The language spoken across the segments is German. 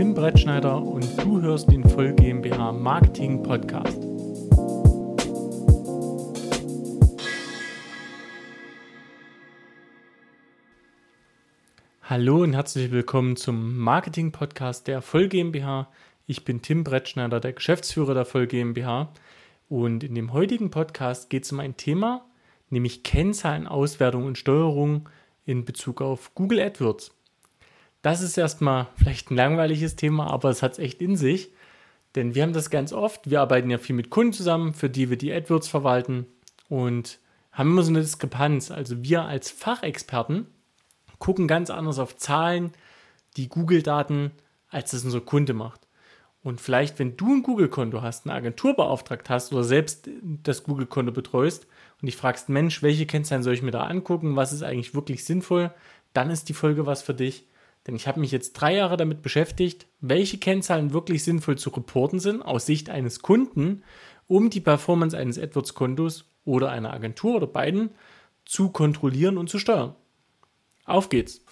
Tim Brettschneider und du hörst den Voll GmbH Marketing Podcast. Hallo und herzlich willkommen zum Marketing Podcast der Voll GmbH. Ich bin Tim Brettschneider, der Geschäftsführer der Voll GmbH. Und in dem heutigen Podcast geht es um ein Thema, nämlich Kennzahlenauswertung und Steuerung in Bezug auf Google AdWords. Das ist erstmal vielleicht ein langweiliges Thema, aber es hat es echt in sich. Denn wir haben das ganz oft. Wir arbeiten ja viel mit Kunden zusammen, für die wir die AdWords verwalten und haben immer so eine Diskrepanz. Also wir als Fachexperten gucken ganz anders auf Zahlen, die Google-Daten, als das unser Kunde macht. Und vielleicht, wenn du ein Google-Konto hast, eine Agentur beauftragt hast oder selbst das Google-Konto betreust und dich fragst, Mensch, welche Kennzahlen soll ich mir da angucken, was ist eigentlich wirklich sinnvoll, dann ist die Folge was für dich. Denn ich habe mich jetzt drei Jahre damit beschäftigt, welche Kennzahlen wirklich sinnvoll zu reporten sind aus Sicht eines Kunden, um die Performance eines AdWords-Kontos oder einer Agentur oder beiden zu kontrollieren und zu steuern. Auf geht's.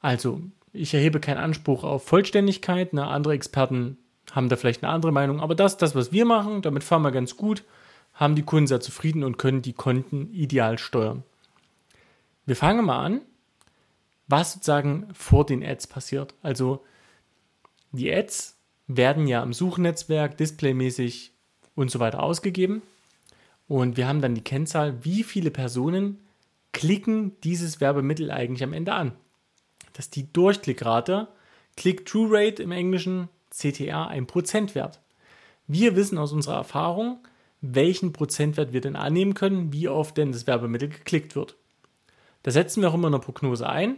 Also, ich erhebe keinen Anspruch auf Vollständigkeit. Ne? Andere Experten haben da vielleicht eine andere Meinung. Aber das, das, was wir machen, damit fahren wir ganz gut, haben die Kunden sehr zufrieden und können die Konten ideal steuern. Wir fangen mal an was sozusagen vor den Ads passiert. Also die Ads werden ja im Suchnetzwerk displaymäßig und so weiter ausgegeben. Und wir haben dann die Kennzahl, wie viele Personen klicken dieses Werbemittel eigentlich am Ende an. Das ist die Durchklickrate, Click-Through-Rate im Englischen, CTA, ein Prozentwert. Wir wissen aus unserer Erfahrung, welchen Prozentwert wir denn annehmen können, wie oft denn das Werbemittel geklickt wird. Da setzen wir auch immer eine Prognose ein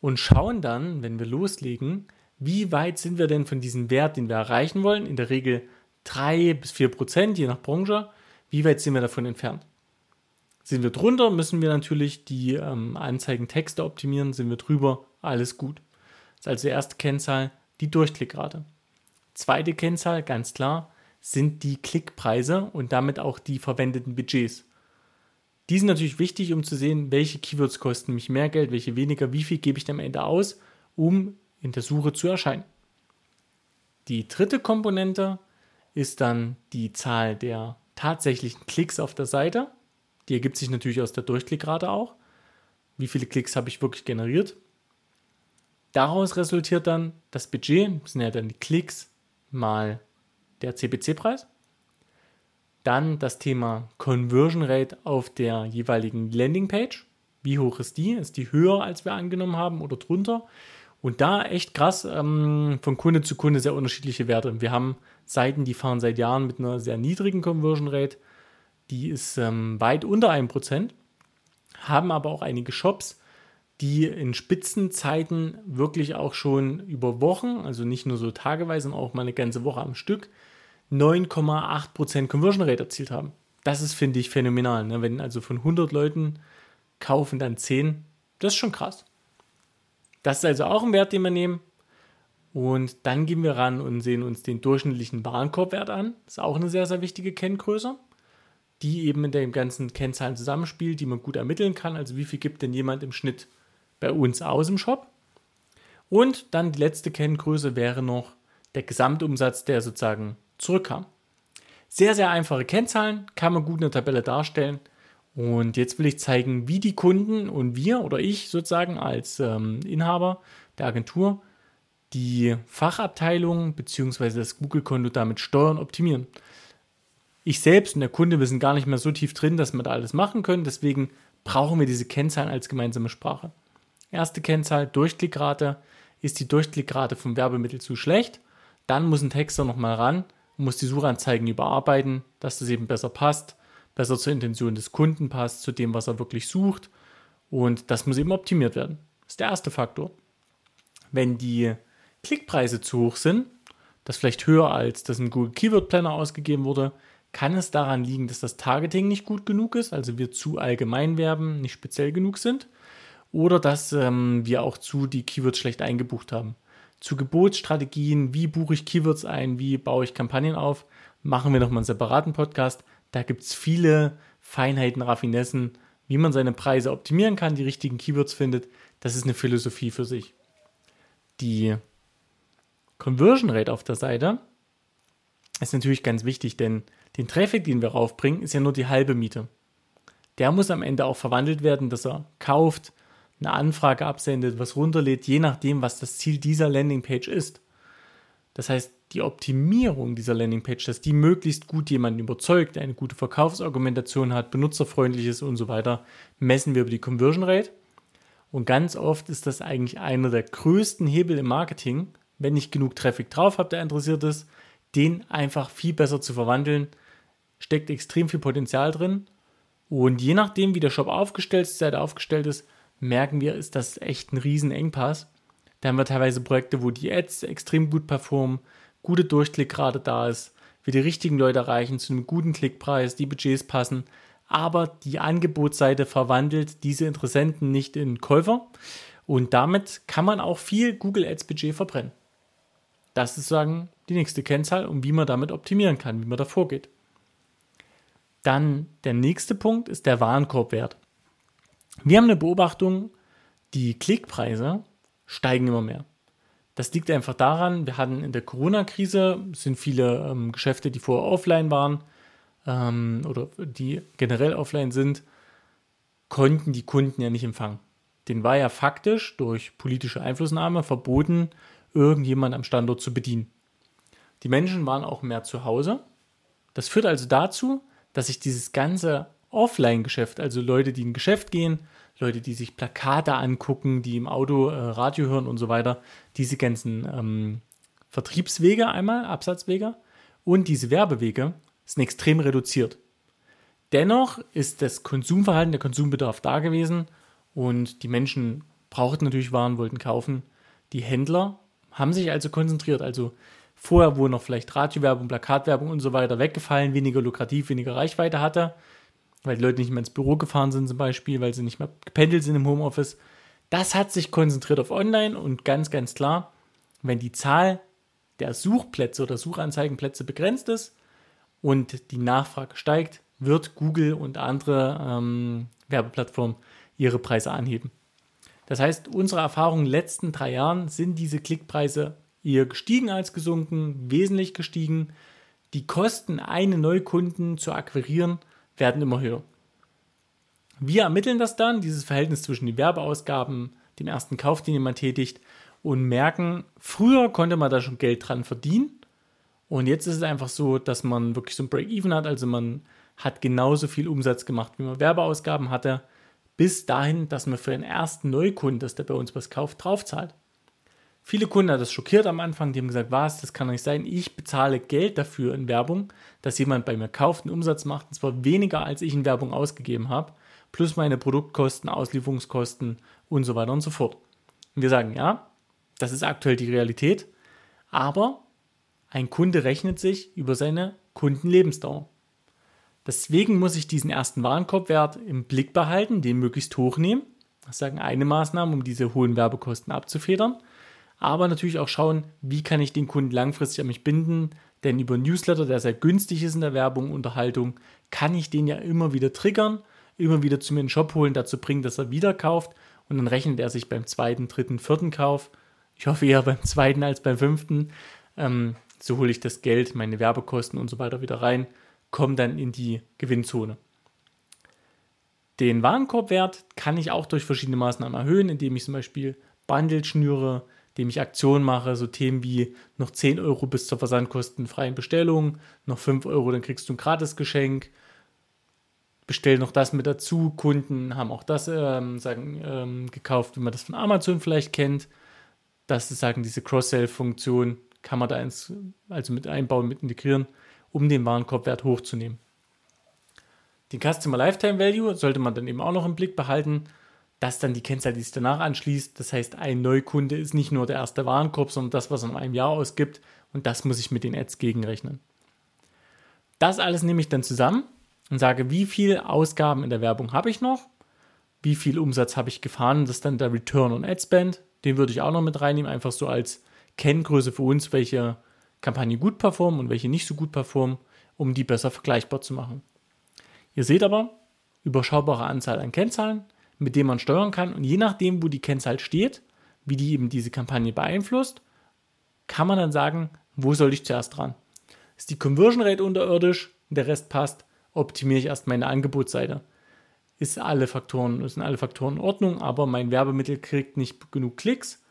und schauen dann, wenn wir loslegen, wie weit sind wir denn von diesem Wert, den wir erreichen wollen, in der Regel 3 bis 4 Prozent, je nach Branche, wie weit sind wir davon entfernt. Sind wir drunter, müssen wir natürlich die ähm, Anzeigentexte optimieren, sind wir drüber, alles gut. Das ist also die erste Kennzahl, die Durchklickrate. Zweite Kennzahl, ganz klar, sind die Klickpreise und damit auch die verwendeten Budgets. Die sind natürlich wichtig, um zu sehen, welche Keywords kosten mich mehr Geld, welche weniger, wie viel gebe ich am Ende aus, um in der Suche zu erscheinen. Die dritte Komponente ist dann die Zahl der tatsächlichen Klicks auf der Seite. Die ergibt sich natürlich aus der Durchklickrate auch. Wie viele Klicks habe ich wirklich generiert? Daraus resultiert dann das Budget, das sind ja dann die Klicks mal der CPC-Preis. Dann das Thema Conversion Rate auf der jeweiligen Landingpage. Wie hoch ist die? Ist die höher, als wir angenommen haben oder drunter? Und da echt krass, ähm, von Kunde zu Kunde sehr unterschiedliche Werte. Wir haben Seiten, die fahren seit Jahren mit einer sehr niedrigen Conversion Rate. Die ist ähm, weit unter 1%. Haben aber auch einige Shops, die in Spitzenzeiten wirklich auch schon über Wochen, also nicht nur so tageweise, sondern auch mal eine ganze Woche am Stück, 9,8% Conversion Rate erzielt haben. Das ist, finde ich, phänomenal. Ne? Wenn also von 100 Leuten kaufen dann 10, das ist schon krass. Das ist also auch ein Wert, den wir nehmen. Und dann gehen wir ran und sehen uns den durchschnittlichen Warenkorbwert an. Das ist auch eine sehr, sehr wichtige Kenngröße, die eben mit den ganzen Kennzahlen zusammenspielt, die man gut ermitteln kann. Also wie viel gibt denn jemand im Schnitt bei uns aus im Shop? Und dann die letzte Kenngröße wäre noch der Gesamtumsatz, der sozusagen zurückkam. Sehr, sehr einfache Kennzahlen, kann man gut in der Tabelle darstellen. Und jetzt will ich zeigen, wie die Kunden und wir oder ich sozusagen als ähm, Inhaber der Agentur die Fachabteilung bzw. das Google-Konto damit steuern, optimieren. Ich selbst und der Kunde, wir sind gar nicht mehr so tief drin, dass wir da alles machen können. Deswegen brauchen wir diese Kennzahlen als gemeinsame Sprache. Erste Kennzahl, Durchklickrate. Ist die Durchklickrate vom Werbemittel zu schlecht? Dann muss ein Texter nochmal ran muss die Suchanzeigen überarbeiten, dass das eben besser passt, besser zur Intention des Kunden passt, zu dem, was er wirklich sucht. Und das muss eben optimiert werden. Das ist der erste Faktor. Wenn die Klickpreise zu hoch sind, das vielleicht höher als das in Google Keyword Planner ausgegeben wurde, kann es daran liegen, dass das Targeting nicht gut genug ist, also wir zu allgemein werben, nicht speziell genug sind, oder dass ähm, wir auch zu die Keywords schlecht eingebucht haben zu Gebotsstrategien, wie buche ich Keywords ein, wie baue ich Kampagnen auf, machen wir nochmal einen separaten Podcast. Da gibt es viele Feinheiten, Raffinessen, wie man seine Preise optimieren kann, die richtigen Keywords findet. Das ist eine Philosophie für sich. Die Conversion Rate auf der Seite ist natürlich ganz wichtig, denn den Traffic, den wir raufbringen, ist ja nur die halbe Miete. Der muss am Ende auch verwandelt werden, dass er kauft, eine Anfrage absendet, was runterlädt, je nachdem, was das Ziel dieser Landingpage ist. Das heißt, die Optimierung dieser Landingpage, dass die möglichst gut jemanden überzeugt, eine gute Verkaufsargumentation hat, benutzerfreundlich ist und so weiter, messen wir über die Conversion Rate. Und ganz oft ist das eigentlich einer der größten Hebel im Marketing, wenn ich genug Traffic drauf habe, der interessiert ist, den einfach viel besser zu verwandeln, steckt extrem viel Potenzial drin. Und je nachdem, wie der Shop aufgestellt ist, Seite aufgestellt ist, merken wir, ist das echt ein riesen Engpass. Da haben wir teilweise Projekte, wo die Ads extrem gut performen, gute Durchklickrate da ist, wir die richtigen Leute erreichen zu einem guten Klickpreis, die Budgets passen, aber die Angebotsseite verwandelt diese Interessenten nicht in Käufer und damit kann man auch viel Google Ads Budget verbrennen. Das ist sagen die nächste Kennzahl und wie man damit optimieren kann, wie man da vorgeht. Dann der nächste Punkt ist der Warenkorbwert. Wir haben eine Beobachtung, die Klickpreise steigen immer mehr. Das liegt einfach daran, wir hatten in der Corona-Krise, sind viele ähm, Geschäfte, die vorher offline waren ähm, oder die generell offline sind, konnten die Kunden ja nicht empfangen. Den war ja faktisch durch politische Einflussnahme verboten, irgendjemand am Standort zu bedienen. Die Menschen waren auch mehr zu Hause. Das führt also dazu, dass sich dieses ganze Offline-Geschäft, also Leute, die in ein Geschäft gehen, Leute, die sich Plakate angucken, die im Auto äh, Radio hören und so weiter, diese ganzen ähm, Vertriebswege einmal, Absatzwege und diese Werbewege sind extrem reduziert. Dennoch ist das Konsumverhalten, der Konsumbedarf da gewesen und die Menschen brauchten natürlich Waren, wollten kaufen. Die Händler haben sich also konzentriert. Also vorher, wo noch vielleicht Radiowerbung, Plakatwerbung und so weiter weggefallen, weniger lukrativ, weniger Reichweite hatte, weil die Leute nicht mehr ins Büro gefahren sind zum Beispiel, weil sie nicht mehr gependelt sind im Homeoffice. Das hat sich konzentriert auf Online und ganz, ganz klar, wenn die Zahl der Suchplätze oder Suchanzeigenplätze begrenzt ist und die Nachfrage steigt, wird Google und andere ähm, Werbeplattformen ihre Preise anheben. Das heißt, unsere Erfahrungen in den letzten drei Jahren sind diese Klickpreise eher gestiegen als gesunken, wesentlich gestiegen. Die Kosten, einen Neukunden zu akquirieren, werden immer höher. Wir ermitteln das dann, dieses Verhältnis zwischen den Werbeausgaben, dem ersten Kauf, den jemand tätigt, und merken, früher konnte man da schon Geld dran verdienen. Und jetzt ist es einfach so, dass man wirklich so ein Break-Even hat. Also man hat genauso viel Umsatz gemacht, wie man Werbeausgaben hatte bis dahin, dass man für den ersten Neukunden, dass der bei uns was kauft, draufzahlt. Viele Kunden hat das schockiert am Anfang, die haben gesagt, was, das kann doch nicht sein, ich bezahle Geld dafür in Werbung, dass jemand bei mir kauft, einen Umsatz macht, und zwar weniger, als ich in Werbung ausgegeben habe, plus meine Produktkosten, Auslieferungskosten und so weiter und so fort. Und wir sagen, ja, das ist aktuell die Realität, aber ein Kunde rechnet sich über seine Kundenlebensdauer. Deswegen muss ich diesen ersten Warenkorbwert im Blick behalten, den möglichst hoch nehmen. Das ist eine Maßnahme, um diese hohen Werbekosten abzufedern. Aber natürlich auch schauen, wie kann ich den Kunden langfristig an mich binden. Denn über Newsletter, der sehr günstig ist in der Werbung, Unterhaltung, kann ich den ja immer wieder triggern, immer wieder zu mir in den Shop holen, dazu bringen, dass er wieder kauft. Und dann rechnet er sich beim zweiten, dritten, vierten Kauf. Ich hoffe eher beim zweiten als beim fünften. Ähm, so hole ich das Geld, meine Werbekosten und so weiter wieder rein kommen dann in die Gewinnzone. Den Warenkorbwert kann ich auch durch verschiedene Maßnahmen erhöhen, indem ich zum Beispiel Bundle schnüre, indem ich Aktionen mache, so Themen wie noch 10 Euro bis zur versandkostenfreien Bestellung, noch 5 Euro, dann kriegst du ein Gratisgeschenk, bestell noch das mit dazu. Kunden haben auch das ähm, sagen, ähm, gekauft, wie man das von Amazon vielleicht kennt. Das ist sagen diese Cross-Sell-Funktion, kann man da ins, also mit einbauen, mit integrieren um den Warenkorbwert hochzunehmen. Den Customer Lifetime Value sollte man dann eben auch noch im Blick behalten. Das dann die Kennzahl, die sich danach anschließt. Das heißt, ein Neukunde ist nicht nur der erste Warenkorb, sondern das, was er in einem Jahr ausgibt. Und das muss ich mit den Ads gegenrechnen. Das alles nehme ich dann zusammen und sage, wie viel Ausgaben in der Werbung habe ich noch? Wie viel Umsatz habe ich gefahren? Das ist dann der Return on Ad Spend. Den würde ich auch noch mit reinnehmen, einfach so als Kenngröße für uns, welche Kampagnen gut performen und welche nicht so gut performen, um die besser vergleichbar zu machen. Ihr seht aber, überschaubare Anzahl an Kennzahlen, mit denen man steuern kann und je nachdem, wo die Kennzahl steht, wie die eben diese Kampagne beeinflusst, kann man dann sagen, wo soll ich zuerst dran? Ist die Conversion Rate unterirdisch, der Rest passt, optimiere ich erst meine Angebotsseite. Ist alle Faktoren, sind alle Faktoren in Ordnung, aber mein Werbemittel kriegt nicht genug Klicks,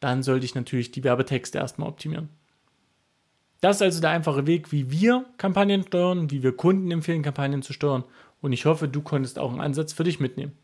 dann sollte ich natürlich die Werbetexte erstmal optimieren. Das ist also der einfache Weg, wie wir Kampagnen steuern, wie wir Kunden empfehlen, Kampagnen zu steuern. Und ich hoffe, du konntest auch einen Ansatz für dich mitnehmen.